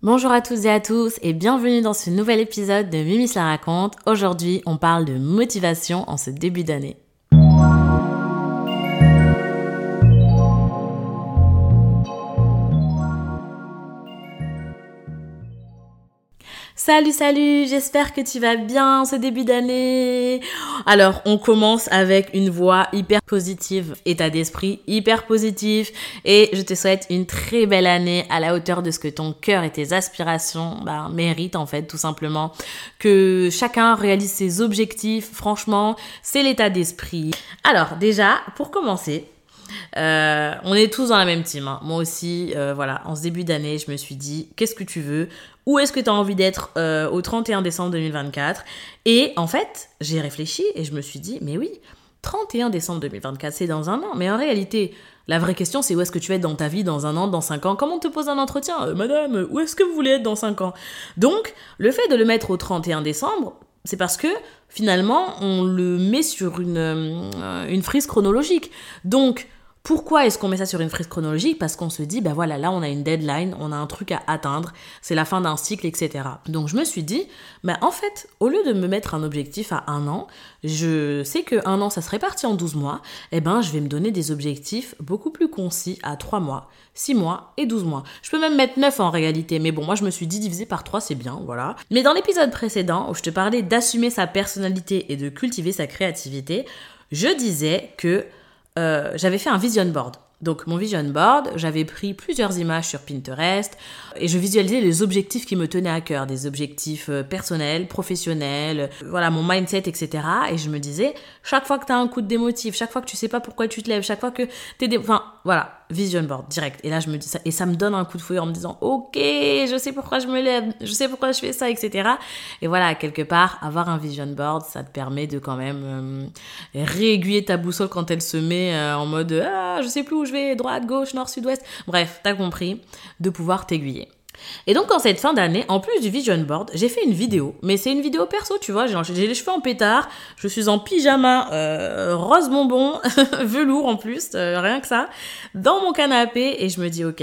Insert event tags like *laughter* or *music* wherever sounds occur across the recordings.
Bonjour à tous et à tous et bienvenue dans ce nouvel épisode de Mimi la raconte. Aujourd'hui, on parle de motivation en ce début d'année. Salut, salut, j'espère que tu vas bien ce début d'année. Alors, on commence avec une voix hyper positive, état d'esprit hyper positif et je te souhaite une très belle année à la hauteur de ce que ton cœur et tes aspirations bah, méritent en fait, tout simplement. Que chacun réalise ses objectifs, franchement, c'est l'état d'esprit. Alors, déjà, pour commencer, euh, on est tous dans la même team. Hein. Moi aussi, euh, voilà, en ce début d'année, je me suis dit, qu'est-ce que tu veux? Où est-ce que tu as envie d'être euh, au 31 décembre 2024 Et en fait, j'ai réfléchi et je me suis dit, mais oui, 31 décembre 2024, c'est dans un an. Mais en réalité, la vraie question, c'est où est-ce que tu vas être dans ta vie dans un an, dans cinq ans? Comment on te pose un entretien? Madame, où est-ce que vous voulez être dans cinq ans? Donc, le fait de le mettre au 31 décembre, c'est parce que finalement, on le met sur une, une frise chronologique. Donc, pourquoi est-ce qu'on met ça sur une frise chronologique? Parce qu'on se dit, ben voilà, là on a une deadline, on a un truc à atteindre, c'est la fin d'un cycle, etc. Donc je me suis dit, ben en fait, au lieu de me mettre un objectif à un an, je sais que un an ça se répartit en 12 mois, eh ben je vais me donner des objectifs beaucoup plus concis à 3 mois, 6 mois et 12 mois. Je peux même mettre 9 en réalité, mais bon, moi je me suis dit diviser par 3 c'est bien, voilà. Mais dans l'épisode précédent où je te parlais d'assumer sa personnalité et de cultiver sa créativité, je disais que euh, j'avais fait un vision board. Donc mon vision board, j'avais pris plusieurs images sur Pinterest et je visualisais les objectifs qui me tenaient à cœur, des objectifs euh, personnels, professionnels, euh, voilà mon mindset, etc. Et je me disais, chaque fois que tu as un coup de démotif, chaque fois que tu sais pas pourquoi tu te lèves, chaque fois que tu es... Enfin voilà, vision board direct. Et là je me dis ça et ça me donne un coup de fouet en me disant, ok, je sais pourquoi je me lève, je sais pourquoi je fais ça, etc. Et voilà, quelque part, avoir un vision board, ça te permet de quand même réaiguiller ta boussole quand elle se met en mode, ah, je sais plus où je vais, droite, gauche, nord, sud-ouest. Bref, t'as compris, de pouvoir t'aiguiller. Et donc en cette fin d'année, en plus du vision board, j'ai fait une vidéo, mais c'est une vidéo perso, tu vois, j'ai les cheveux en pétard, je suis en pyjama euh, rose bonbon, *laughs* velours en plus, euh, rien que ça, dans mon canapé, et je me dis ok,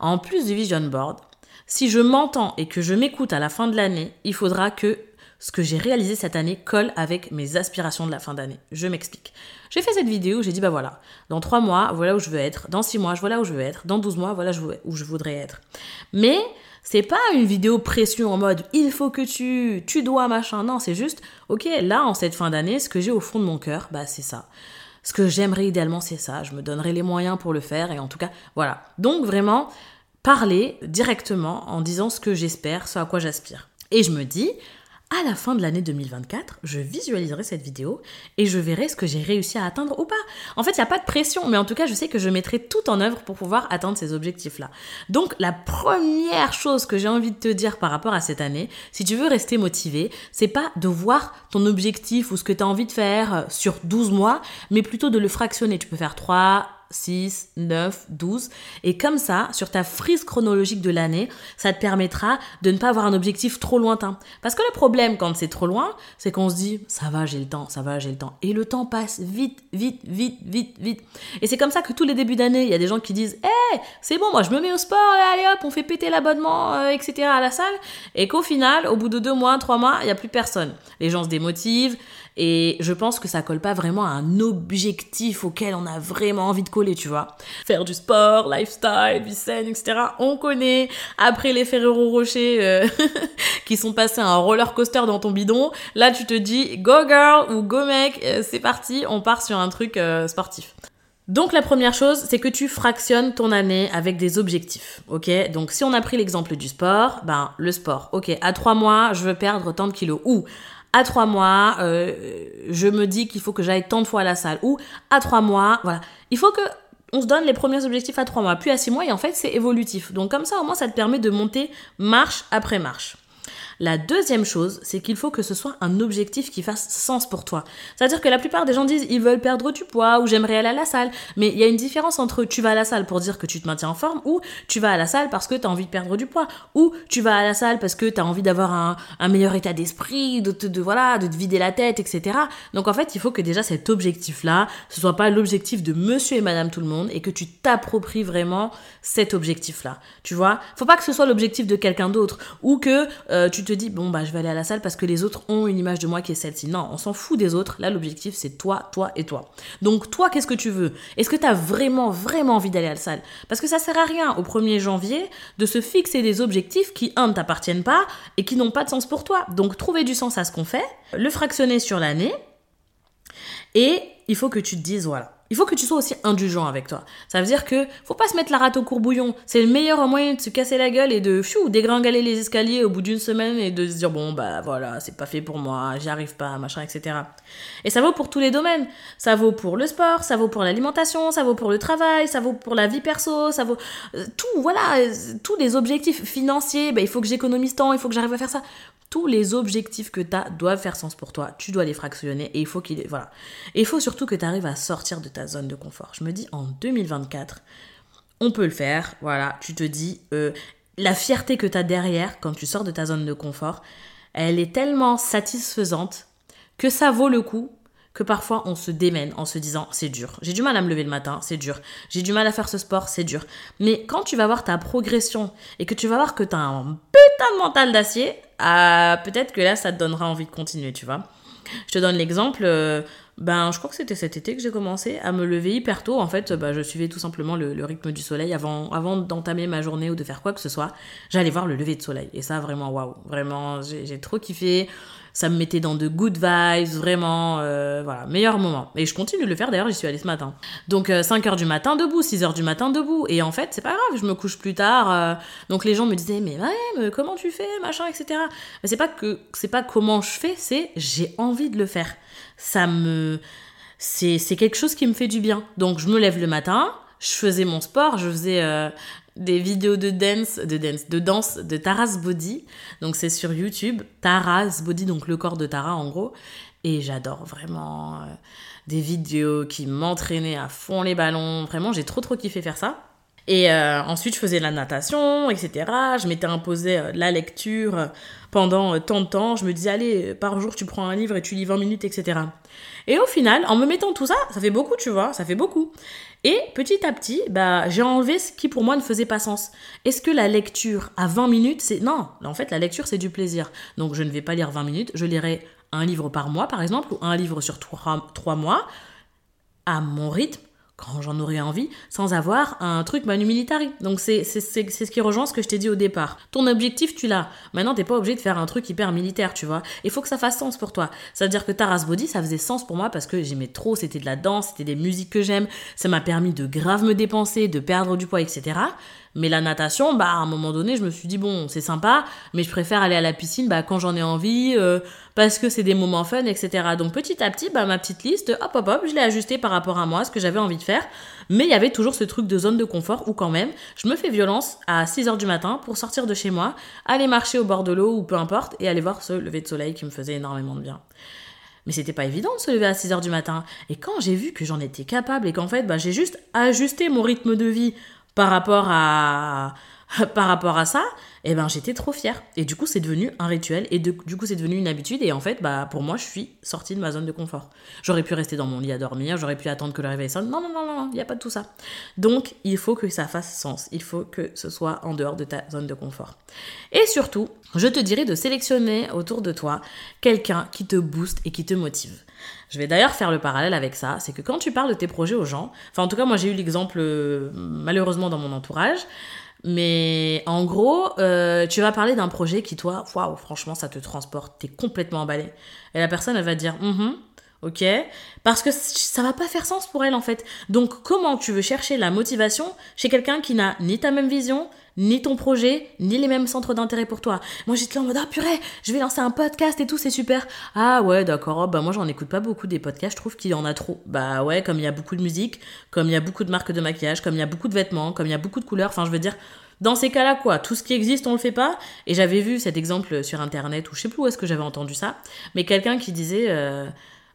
en plus du vision board, si je m'entends et que je m'écoute à la fin de l'année, il faudra que ce que j'ai réalisé cette année colle avec mes aspirations de la fin d'année. Je m'explique. J'ai fait cette vidéo, j'ai dit bah voilà, dans trois mois, voilà où je veux être, dans six mois, voilà où je veux être, dans 12 mois, voilà où je voudrais être. Mais c'est pas une vidéo pression en mode il faut que tu, tu dois machin. Non, c'est juste, ok, là en cette fin d'année, ce que j'ai au fond de mon cœur, bah c'est ça. Ce que j'aimerais idéalement, c'est ça. Je me donnerai les moyens pour le faire et en tout cas, voilà. Donc vraiment, parler directement en disant ce que j'espère, ce à quoi j'aspire. Et je me dis, à la fin de l'année 2024, je visualiserai cette vidéo et je verrai ce que j'ai réussi à atteindre ou pas. En fait, il n'y a pas de pression, mais en tout cas, je sais que je mettrai tout en œuvre pour pouvoir atteindre ces objectifs-là. Donc, la première chose que j'ai envie de te dire par rapport à cette année, si tu veux rester motivé, c'est pas de voir ton objectif ou ce que tu as envie de faire sur 12 mois, mais plutôt de le fractionner. Tu peux faire 3, 6, 9, 12. Et comme ça, sur ta frise chronologique de l'année, ça te permettra de ne pas avoir un objectif trop lointain. Parce que le problème quand c'est trop loin, c'est qu'on se dit, ça va, j'ai le temps, ça va, j'ai le temps. Et le temps passe vite, vite, vite, vite, vite. Et c'est comme ça que tous les débuts d'année, il y a des gens qui disent, hé, c'est bon, moi je me mets au sport, allez hop, on fait péter l'abonnement, euh, etc. à la salle. Et qu'au final, au bout de deux mois, trois mois, il n'y a plus personne. Les gens se démotivent, et je pense que ça colle pas vraiment à un objectif auquel on a vraiment envie de coller, tu vois. Faire du sport, lifestyle, vie saine, etc. On connaît. Après les Ferrero Rocher euh, *laughs* qui sont passés à un roller coaster dans ton bidon, là tu te dis go girl ou go mec, euh, c'est parti, on part sur un truc euh, sportif. Donc la première chose, c'est que tu fractionnes ton année avec des objectifs, ok? Donc si on a pris l'exemple du sport, ben le sport, ok, à trois mois, je veux perdre tant de kilos, ou à trois mois, euh, je me dis qu'il faut que j'aille tant de fois à la salle, ou à trois mois, voilà. Il faut que on se donne les premiers objectifs à trois mois, puis à six mois, et en fait, c'est évolutif. Donc comme ça, au moins, ça te permet de monter marche après marche. La deuxième chose, c'est qu'il faut que ce soit un objectif qui fasse sens pour toi. C'est-à-dire que la plupart des gens disent ils veulent perdre du poids ou j'aimerais aller à la salle. Mais il y a une différence entre tu vas à la salle pour dire que tu te maintiens en forme ou tu vas à la salle parce que tu as envie de perdre du poids ou tu vas à la salle parce que tu as envie d'avoir un, meilleur état d'esprit, de, de, voilà, de te vider la tête, etc. Donc en fait, il faut que déjà cet objectif-là, ce soit pas l'objectif de monsieur et madame tout le monde et que tu t'appropries vraiment cet objectif-là. Tu vois? Faut pas que ce soit l'objectif de quelqu'un d'autre ou que euh, tu te dis bon bah je vais aller à la salle parce que les autres ont une image de moi qui est celle-ci. Non, on s'en fout des autres. Là, l'objectif c'est toi, toi et toi. Donc toi, qu'est-ce que tu veux? Est-ce que tu as vraiment vraiment envie d'aller à la salle? Parce que ça sert à rien au 1er janvier de se fixer des objectifs qui un ne t'appartiennent pas et qui n'ont pas de sens pour toi. Donc trouver du sens à ce qu'on fait, le fractionner sur l'année et il faut que tu te dises voilà il faut que tu sois aussi indulgent avec toi. Ça veut dire que faut pas se mettre la rate au courbouillon. C'est le meilleur moyen de se casser la gueule et de fiou, dégringaler les escaliers au bout d'une semaine et de se dire bon bah voilà, c'est pas fait pour moi, j'y arrive pas, machin, etc. Et ça vaut pour tous les domaines. Ça vaut pour le sport, ça vaut pour l'alimentation, ça vaut pour le travail, ça vaut pour la vie perso, ça vaut euh, tout, voilà, euh, tous les objectifs financiers. Bah, il faut que j'économise tant, il faut que j'arrive à faire ça tous les objectifs que tu as doivent faire sens pour toi. Tu dois les fractionner et il faut qu'il voilà. Il faut surtout que tu arrives à sortir de ta zone de confort. Je me dis en 2024, on peut le faire. Voilà, tu te dis euh, la fierté que tu as derrière quand tu sors de ta zone de confort, elle est tellement satisfaisante que ça vaut le coup que parfois on se démène en se disant c'est dur. J'ai du mal à me lever le matin, c'est dur. J'ai du mal à faire ce sport, c'est dur. Mais quand tu vas voir ta progression et que tu vas voir que tu as un putain de mental d'acier, ah, peut-être que là ça te donnera envie de continuer, tu vois. Je te donne l'exemple. Euh, ben, je crois que c'était cet été que j'ai commencé à me lever hyper tôt. En fait, bah, je suivais tout simplement le, rythme du soleil avant, avant d'entamer ma journée ou de faire quoi que ce soit. J'allais voir le lever de soleil. Et ça, vraiment, waouh. Vraiment, j'ai trop kiffé ça me mettait dans de good vibes, vraiment, euh, voilà, meilleur moment. Et je continue de le faire, d'ailleurs, j'y suis allée ce matin. Donc 5h euh, du matin debout, 6h du matin debout. Et en fait, c'est pas grave, je me couche plus tard. Euh. donc les gens me disaient, mais ouais, mais comment tu fais, machin, etc. Mais c'est pas que, c'est pas comment je fais, c'est j'ai envie de le faire. Ça me, c'est, quelque chose qui me fait du bien. Donc je me lève le matin, je faisais mon sport, je faisais des vidéos de dance, de dance, de danse de Taras Body. Donc c'est sur YouTube, Taras Body, donc le corps de Tara en gros. Et j'adore vraiment euh, des vidéos qui m'entraînaient à fond les ballons. Vraiment, j'ai trop trop kiffé faire ça. Et euh, ensuite, je faisais la natation, etc. Je m'étais imposé euh, la lecture pendant tant de temps. Je me disais, allez, par jour, tu prends un livre et tu lis 20 minutes, etc. Et au final, en me mettant tout ça, ça fait beaucoup, tu vois, ça fait beaucoup. Et petit à petit, bah, j'ai enlevé ce qui pour moi ne faisait pas sens. Est-ce que la lecture à 20 minutes, c'est... Non, en fait, la lecture, c'est du plaisir. Donc je ne vais pas lire 20 minutes, je lirai un livre par mois, par exemple, ou un livre sur 3, 3 mois, à mon rythme, quand j'en aurais envie, sans avoir un truc manu militari. Donc c'est ce qui rejoint ce que je t'ai dit au départ. Ton objectif, tu l'as. Maintenant, t'es pas obligé de faire un truc hyper militaire, tu vois. Il faut que ça fasse sens pour toi. C'est-à-dire que Taras Body, ça faisait sens pour moi parce que j'aimais trop, c'était de la danse, c'était des musiques que j'aime, ça m'a permis de grave me dépenser, de perdre du poids, etc. Mais la natation, bah, à un moment donné, je me suis dit, bon, c'est sympa, mais je préfère aller à la piscine bah, quand j'en ai envie, euh, parce que c'est des moments fun, etc. Donc petit à petit, bah, ma petite liste, hop, hop, hop, je l'ai ajustée par rapport à moi, ce que j'avais envie de faire. Mais il y avait toujours ce truc de zone de confort où quand même, je me fais violence à 6h du matin pour sortir de chez moi, aller marcher au bord de l'eau ou peu importe, et aller voir ce lever de soleil qui me faisait énormément de bien. Mais c'était pas évident de se lever à 6 h du matin. Et quand j'ai vu que j'en étais capable et qu'en fait, bah, j'ai juste ajusté mon rythme de vie par rapport à, *laughs* par rapport à ça, eh ben j'étais trop fière. Et du coup, c'est devenu un rituel et du coup, c'est devenu une habitude. Et en fait, bah pour moi, je suis sortie de ma zone de confort. J'aurais pu rester dans mon lit à dormir, j'aurais pu attendre que le réveil sonne. Non, non, non, non, il n'y a pas de tout ça. Donc, il faut que ça fasse sens. Il faut que ce soit en dehors de ta zone de confort. Et surtout, je te dirais de sélectionner autour de toi quelqu'un qui te booste et qui te motive. Je vais d'ailleurs faire le parallèle avec ça, c'est que quand tu parles de tes projets aux gens, enfin en tout cas moi j'ai eu l'exemple euh, malheureusement dans mon entourage, mais en gros, euh, tu vas parler d'un projet qui toi, waouh, franchement ça te transporte, t'es complètement emballé. Et la personne elle va dire, mm ok, parce que ça va pas faire sens pour elle en fait. Donc comment tu veux chercher la motivation chez quelqu'un qui n'a ni ta même vision, ni ton projet, ni les mêmes centres d'intérêt pour toi. Moi, j'étais là en mode, ah purée, je vais lancer un podcast et tout, c'est super. Ah ouais, d'accord, oh, bah moi, j'en écoute pas beaucoup des podcasts, je trouve qu'il y en a trop. Bah ouais, comme il y a beaucoup de musique, comme il y a beaucoup de marques de maquillage, comme il y a beaucoup de vêtements, comme il y a beaucoup de couleurs, enfin, je veux dire, Dans ces cas-là, quoi, tout ce qui existe, on le fait pas. Et j'avais vu cet exemple sur internet, ou je sais plus où est-ce que j'avais entendu ça, mais quelqu'un qui disait, euh,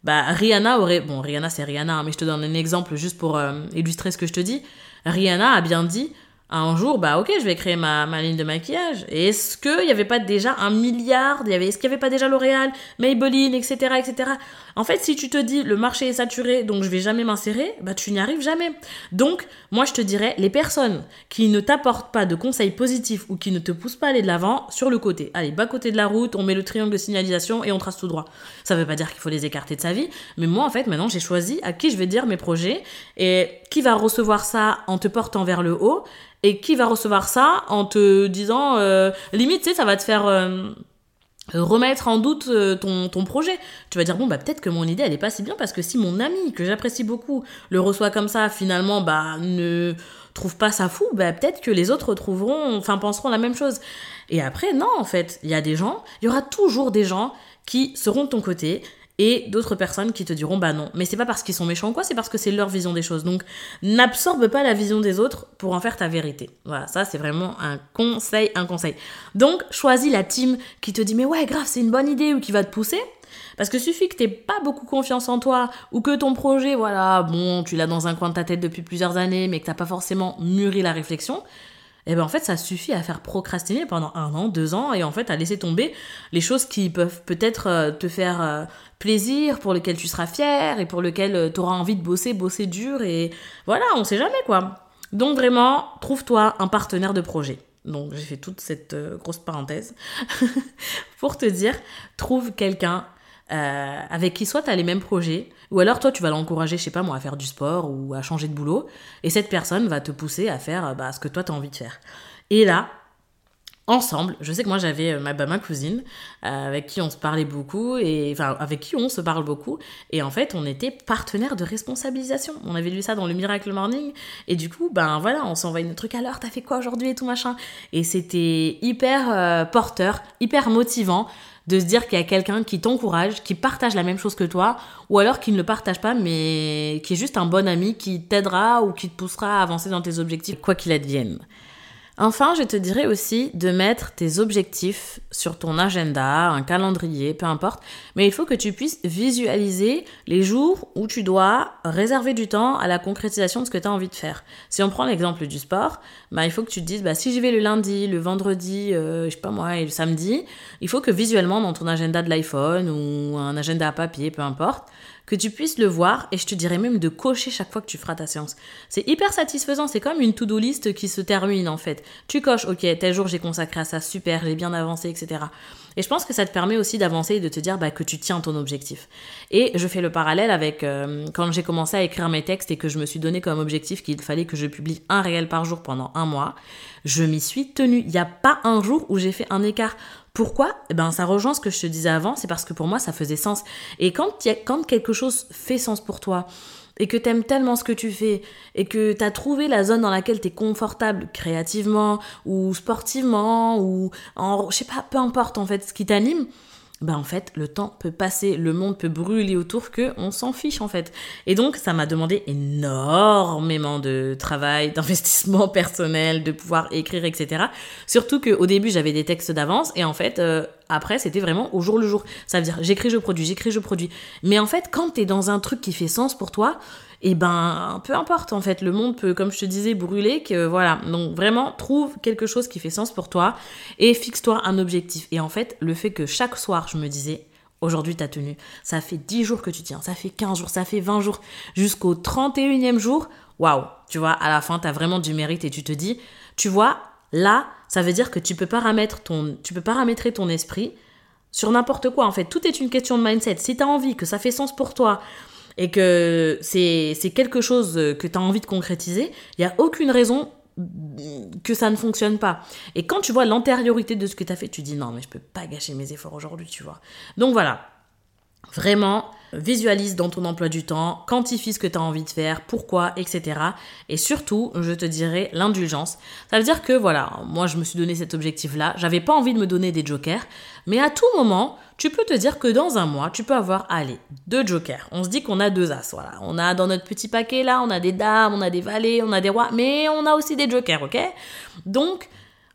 bah Rihanna aurait, bon Rihanna c'est Rihanna, hein, mais je te donne un exemple juste pour euh, illustrer ce que je te dis. Rihanna a bien dit, un jour, bah ok, je vais créer ma, ma ligne de maquillage. Est-ce qu'il n'y avait pas déjà un milliard Est-ce qu'il n'y avait pas déjà L'Oréal, Maybelline, etc., etc. En fait, si tu te dis le marché est saturé, donc je vais jamais m'insérer, bah tu n'y arrives jamais. Donc, moi je te dirais, les personnes qui ne t'apportent pas de conseils positifs ou qui ne te poussent pas à aller de l'avant, sur le côté. Allez, bas côté de la route, on met le triangle de signalisation et on trace tout droit. Ça ne veut pas dire qu'il faut les écarter de sa vie, mais moi en fait, maintenant j'ai choisi à qui je vais dire mes projets et qui va recevoir ça en te portant vers le haut et qui va recevoir ça en te disant euh, limite tu sais ça va te faire euh, remettre en doute euh, ton, ton projet. Tu vas dire, bon, bah peut-être que mon idée, elle est pas si bien parce que si mon ami, que j'apprécie beaucoup, le reçoit comme ça, finalement, bah ne trouve pas ça fou, bah peut-être que les autres trouveront, enfin penseront la même chose. Et après, non, en fait, il y a des gens, il y aura toujours des gens qui seront de ton côté, et d'autres personnes qui te diront bah non. Mais c'est pas parce qu'ils sont méchants ou quoi, c'est parce que c'est leur vision des choses. Donc n'absorbe pas la vision des autres pour en faire ta vérité. Voilà, ça c'est vraiment un conseil, un conseil. Donc choisis la team qui te dit mais ouais grave c'est une bonne idée ou qui va te pousser. Parce que suffit que t'aies pas beaucoup confiance en toi ou que ton projet, voilà, bon, tu l'as dans un coin de ta tête depuis plusieurs années, mais que t'as pas forcément mûri la réflexion, et eh ben en fait ça suffit à faire procrastiner pendant un an, deux ans et en fait à laisser tomber les choses qui peuvent peut-être euh, te faire euh, plaisir, pour lesquelles tu seras fier et pour lesquelles euh, tu auras envie de bosser, bosser dur et voilà, on sait jamais quoi. Donc vraiment, trouve-toi un partenaire de projet. Donc j'ai fait toute cette grosse parenthèse *laughs* pour te dire, trouve quelqu'un avec qui soit tu as les mêmes projets, ou alors toi, tu vas l'encourager, je sais pas moi, à faire du sport ou à changer de boulot. Et cette personne va te pousser à faire bah, ce que toi, tu as envie de faire. Et là, ensemble, je sais que moi j'avais euh, ma, bah, ma cousine euh, avec qui on se parlait beaucoup et enfin avec qui on se parle beaucoup et en fait on était partenaires de responsabilisation. On avait lu ça dans le Miracle Morning et du coup ben voilà on s'envoie une truc à l'heure, t'as fait quoi aujourd'hui et tout machin et c'était hyper euh, porteur, hyper motivant de se dire qu'il y a quelqu'un qui t'encourage, qui partage la même chose que toi, ou alors qui ne le partage pas, mais qui est juste un bon ami qui t'aidera ou qui te poussera à avancer dans tes objectifs, quoi qu'il advienne. Enfin, je te dirais aussi de mettre tes objectifs sur ton agenda, un calendrier, peu importe, mais il faut que tu puisses visualiser les jours où tu dois réserver du temps à la concrétisation de ce que tu as envie de faire. Si on prend l'exemple du sport, bah, il faut que tu te dises, bah, si j'y vais le lundi, le vendredi, euh, je sais pas moi, et le samedi, il faut que visuellement dans ton agenda de l'iPhone ou un agenda à papier, peu importe, que tu puisses le voir et je te dirais même de cocher chaque fois que tu feras ta séance. C'est hyper satisfaisant, c'est comme une to-do list qui se termine en fait. Tu coches, ok, tel jour j'ai consacré à ça, super, j'ai bien avancé, etc. Et je pense que ça te permet aussi d'avancer et de te dire bah, que tu tiens ton objectif. Et je fais le parallèle avec euh, quand j'ai commencé à écrire mes textes et que je me suis donné comme objectif qu'il fallait que je publie un réel par jour pendant un mois. Je m'y suis tenue. Il n'y a pas un jour où j'ai fait un écart. Pourquoi? Eh ben, Ça rejoint ce que je te disais avant, c'est parce que pour moi, ça faisait sens. Et quand, quand quelque chose fait sens pour toi, et que t'aimes tellement ce que tu fais, et que t'as trouvé la zone dans laquelle t'es confortable créativement, ou sportivement, ou en, je sais pas, peu importe en fait ce qui t'anime, bah en fait le temps peut passer, le monde peut brûler autour que on s'en fiche en fait. Et donc ça m'a demandé énormément de travail, *laughs* d'investissement personnel, de pouvoir écrire, etc. Surtout qu'au début j'avais des textes d'avance et en fait euh, après c'était vraiment au jour le jour. Ça veut dire j'écris, je produis, j'écris, je produis. Mais en fait quand t'es dans un truc qui fait sens pour toi, et eh ben peu importe en fait, le monde peut, comme je te disais, brûler, que voilà. Donc vraiment, trouve quelque chose qui fait sens pour toi et fixe-toi un objectif. Et en fait, le fait que chaque soir, je me disais, aujourd'hui t'as tenu, ça fait 10 jours que tu tiens, ça fait 15 jours, ça fait 20 jours, jusqu'au 31e jour, waouh, tu vois, à la fin, t'as vraiment du mérite et tu te dis, tu vois, là, ça veut dire que tu peux paramétrer ton, tu peux paramétrer ton esprit sur n'importe quoi. En fait, tout est une question de mindset. Si tu as envie, que ça fait sens pour toi, et que c'est quelque chose que tu as envie de concrétiser, il n'y a aucune raison que ça ne fonctionne pas. Et quand tu vois l'antériorité de ce que tu as fait, tu dis non, mais je peux pas gâcher mes efforts aujourd'hui, tu vois. Donc voilà, vraiment, visualise dans ton emploi du temps, quantifie ce que tu as envie de faire, pourquoi, etc. Et surtout, je te dirais l'indulgence. Ça veut dire que voilà, moi je me suis donné cet objectif-là, j'avais pas envie de me donner des jokers, mais à tout moment, tu peux te dire que dans un mois, tu peux avoir, allez, deux jokers. On se dit qu'on a deux as, voilà. On a dans notre petit paquet là, on a des dames, on a des valets, on a des rois, mais on a aussi des jokers, ok? Donc,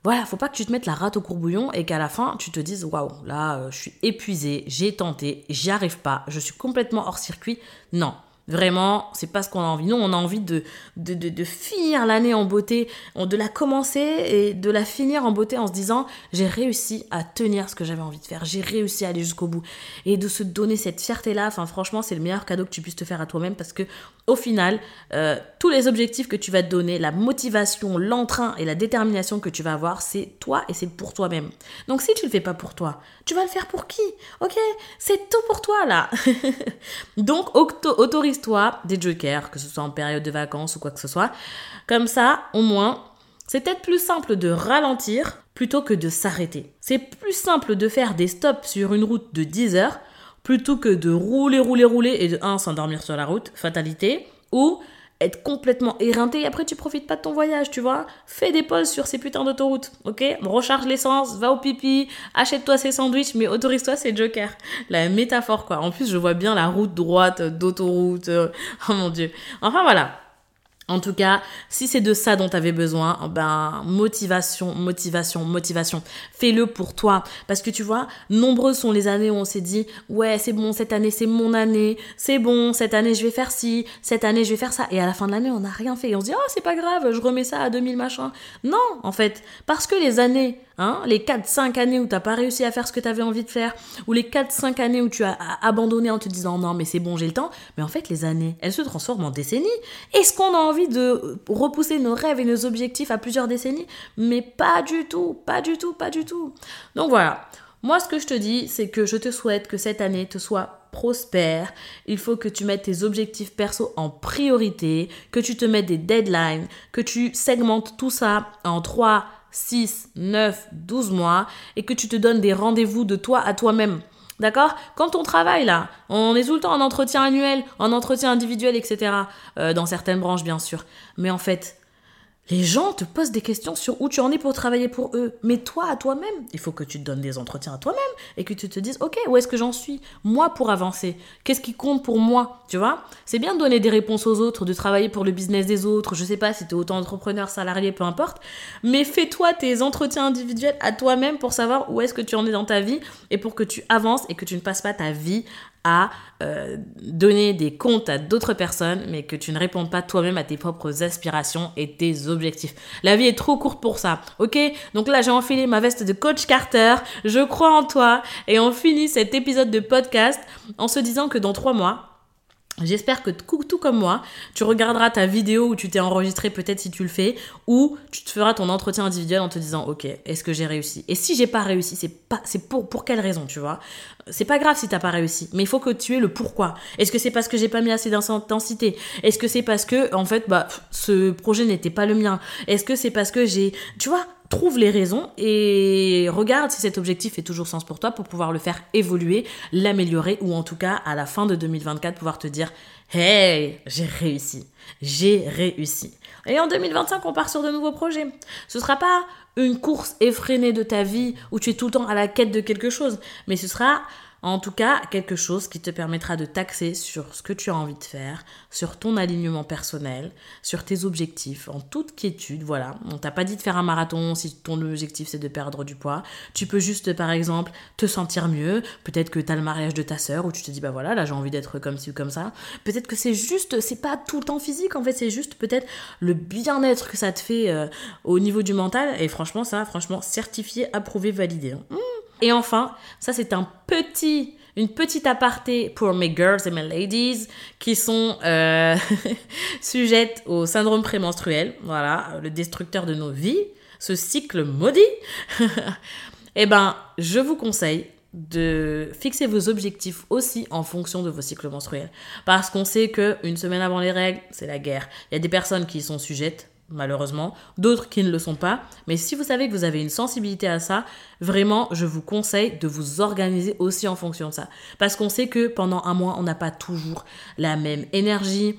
voilà, faut pas que tu te mettes la rate au courbouillon et qu'à la fin, tu te dises waouh, là, euh, je suis épuisé, j'ai tenté, j'y arrive pas, je suis complètement hors circuit. Non, Vraiment, c'est pas ce qu'on a envie. Nous, on a envie de, de, de, finir l'année en beauté, de la commencer et de la finir en beauté en se disant j'ai réussi à tenir ce que j'avais envie de faire, j'ai réussi à aller jusqu'au bout. Et de se donner cette fierté-là, enfin, franchement, c'est le meilleur cadeau que tu puisses te faire à toi-même parce que, au final, euh, tous les objectifs que tu vas te donner, la motivation, l'entrain et la détermination que tu vas avoir, c'est toi et c'est pour toi-même. Donc, si tu le fais pas pour toi, tu vas le faire pour qui? Ok? C'est tout pour toi là. *laughs* Donc, autorise toi des jokers, que ce soit en période de vacances ou quoi que ce soit. Comme ça, au moins, c'est peut-être plus simple de ralentir plutôt que de s'arrêter. C'est plus simple de faire des stops sur une route de 10 heures plutôt que de rouler, rouler, rouler et de 1 s'endormir sur la route, fatalité, ou être complètement éreinté et après tu profites pas de ton voyage, tu vois. Fais des pauses sur ces putains d'autoroutes, ok? Recharge l'essence, va au pipi, achète-toi ces sandwichs, mais autorise-toi ces jokers. La métaphore, quoi. En plus, je vois bien la route droite d'autoroute. Euh, *laughs* oh mon dieu. Enfin voilà. En tout cas, si c'est de ça dont tu avais besoin, ben motivation, motivation, motivation. Fais-le pour toi parce que tu vois, nombreuses sont les années où on s'est dit "Ouais, c'est bon, cette année c'est mon année, c'est bon, cette année je vais faire ci, cette année je vais faire ça" et à la fin de l'année, on n'a rien fait on se dit "Oh, c'est pas grave, je remets ça à 2000 machin." Non, en fait, parce que les années Hein, les 4-5 années où tu n'as pas réussi à faire ce que tu avais envie de faire, ou les 4-5 années où tu as abandonné en te disant non mais c'est bon j'ai le temps, mais en fait les années, elles se transforment en décennies. Est-ce qu'on a envie de repousser nos rêves et nos objectifs à plusieurs décennies? Mais pas du tout, pas du tout, pas du tout. Donc voilà, moi ce que je te dis c'est que je te souhaite que cette année te soit prospère, il faut que tu mettes tes objectifs perso en priorité, que tu te mettes des deadlines, que tu segmentes tout ça en 3 6, 9, 12 mois et que tu te donnes des rendez-vous de toi à toi-même. D'accord? Quand on travaille là, on est tout le temps en entretien annuel, en entretien individuel, etc. Euh, dans certaines branches, bien sûr. Mais en fait, les gens te posent des questions sur où tu en es pour travailler pour eux. Mais toi, à toi-même, il faut que tu te donnes des entretiens à toi-même et que tu te dises, OK, où est-ce que j'en suis Moi, pour avancer? Qu'est-ce qui compte pour moi? Tu vois? C'est bien de donner des réponses aux autres, de travailler pour le business des autres. Je sais pas si tu es autant entrepreneur, salarié, peu importe. Mais fais-toi tes entretiens individuels à toi-même pour savoir où est-ce que tu en es dans ta vie et pour que tu avances et que tu ne passes pas ta vie à euh, donner des comptes à d'autres personnes, mais que tu ne réponds pas toi-même à tes propres aspirations et tes objectifs. La vie est trop courte pour ça, ok? Donc là, j'ai enfilé ma veste de coach Carter, je crois en toi, et on finit cet épisode de podcast en se disant que dans trois mois, J'espère que tout comme moi, tu regarderas ta vidéo où tu t'es enregistré peut-être si tu le fais, ou tu te feras ton entretien individuel en te disant ok, est-ce que j'ai réussi? Et si j'ai pas réussi, c'est pas c'est pour pour quelle raison, tu vois? C'est pas grave si t'as pas réussi, mais il faut que tu aies le pourquoi. Est-ce que c'est parce que j'ai pas mis assez d'intensité? Est-ce que c'est parce que en fait bah ce projet n'était pas le mien? Est-ce que c'est parce que j'ai tu vois trouve les raisons et regarde si cet objectif fait toujours sens pour toi pour pouvoir le faire évoluer, l'améliorer ou en tout cas à la fin de 2024 pouvoir te dire Hey, j'ai réussi, j'ai réussi. Et en 2025, on part sur de nouveaux projets. Ce sera pas une course effrénée de ta vie où tu es tout le temps à la quête de quelque chose, mais ce sera en tout cas, quelque chose qui te permettra de taxer sur ce que tu as envie de faire, sur ton alignement personnel, sur tes objectifs, en toute quiétude. Voilà, on t'a pas dit de faire un marathon si ton objectif c'est de perdre du poids. Tu peux juste, par exemple, te sentir mieux. Peut-être que tu as le mariage de ta sœur où tu te dis, bah voilà, là j'ai envie d'être comme ci ou comme ça. Peut-être que c'est juste, c'est pas tout le temps physique, en fait, c'est juste peut-être le bien-être que ça te fait euh, au niveau du mental. Et franchement, ça, franchement, certifié, approuvé, validé. Mmh. Et enfin, ça c'est un petit, une petite aparté pour mes girls et mes ladies qui sont euh, *laughs* sujettes au syndrome prémenstruel, voilà, le destructeur de nos vies, ce cycle maudit. *laughs* eh ben, je vous conseille de fixer vos objectifs aussi en fonction de vos cycles menstruels. Parce qu'on sait que une semaine avant les règles, c'est la guerre. Il y a des personnes qui sont sujettes, malheureusement, d'autres qui ne le sont pas. Mais si vous savez que vous avez une sensibilité à ça, vraiment, je vous conseille de vous organiser aussi en fonction de ça. Parce qu'on sait que pendant un mois, on n'a pas toujours la même énergie,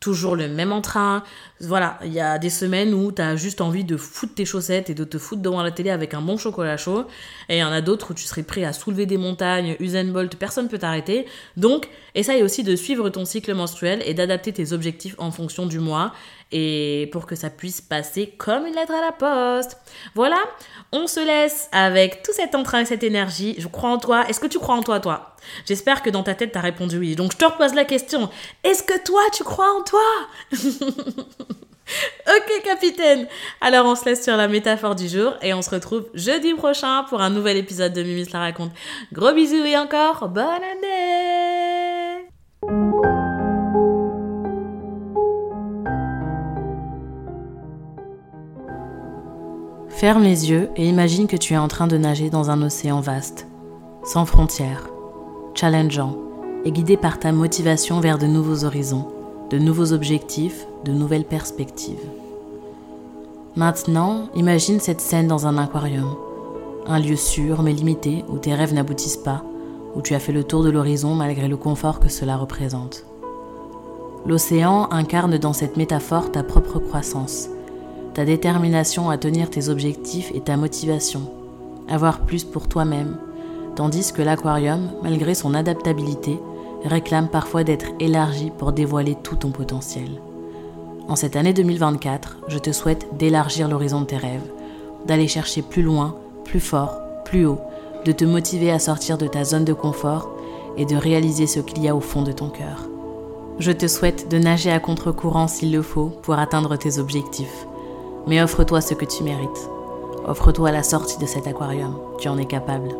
toujours le même entrain. Voilà, il y a des semaines où tu as juste envie de foutre tes chaussettes et de te foutre devant la télé avec un bon chocolat chaud. Et il y en a d'autres où tu serais prêt à soulever des montagnes, Usain Bolt, personne ne peut t'arrêter. Donc, essaye aussi de suivre ton cycle menstruel et d'adapter tes objectifs en fonction du mois et pour que ça puisse passer comme une lettre à la poste. Voilà, on se laisse avec tout cet entrain et cette énergie. Je crois en toi. Est-ce que tu crois en toi, toi? J'espère que dans ta tête, tu as répondu oui. Donc je te repose la question. Est-ce que toi, tu crois en toi? *laughs* Ok, capitaine. Alors, on se laisse sur la métaphore du jour et on se retrouve jeudi prochain pour un nouvel épisode de Mimis la raconte. Gros bisous et encore bonne année Ferme les yeux et imagine que tu es en train de nager dans un océan vaste, sans frontières, challengeant et guidé par ta motivation vers de nouveaux horizons, de nouveaux objectifs, de nouvelles perspectives. Maintenant, imagine cette scène dans un aquarium, un lieu sûr mais limité où tes rêves n'aboutissent pas, où tu as fait le tour de l'horizon malgré le confort que cela représente. L'océan incarne dans cette métaphore ta propre croissance, ta détermination à tenir tes objectifs et ta motivation, avoir plus pour toi-même, tandis que l'aquarium, malgré son adaptabilité, réclame parfois d'être élargi pour dévoiler tout ton potentiel. En cette année 2024, je te souhaite d'élargir l'horizon de tes rêves, d'aller chercher plus loin, plus fort, plus haut, de te motiver à sortir de ta zone de confort et de réaliser ce qu'il y a au fond de ton cœur. Je te souhaite de nager à contre-courant s'il le faut pour atteindre tes objectifs mais offre-toi ce que tu mérites. Offre-toi la sortie de cet aquarium. Tu en es capable.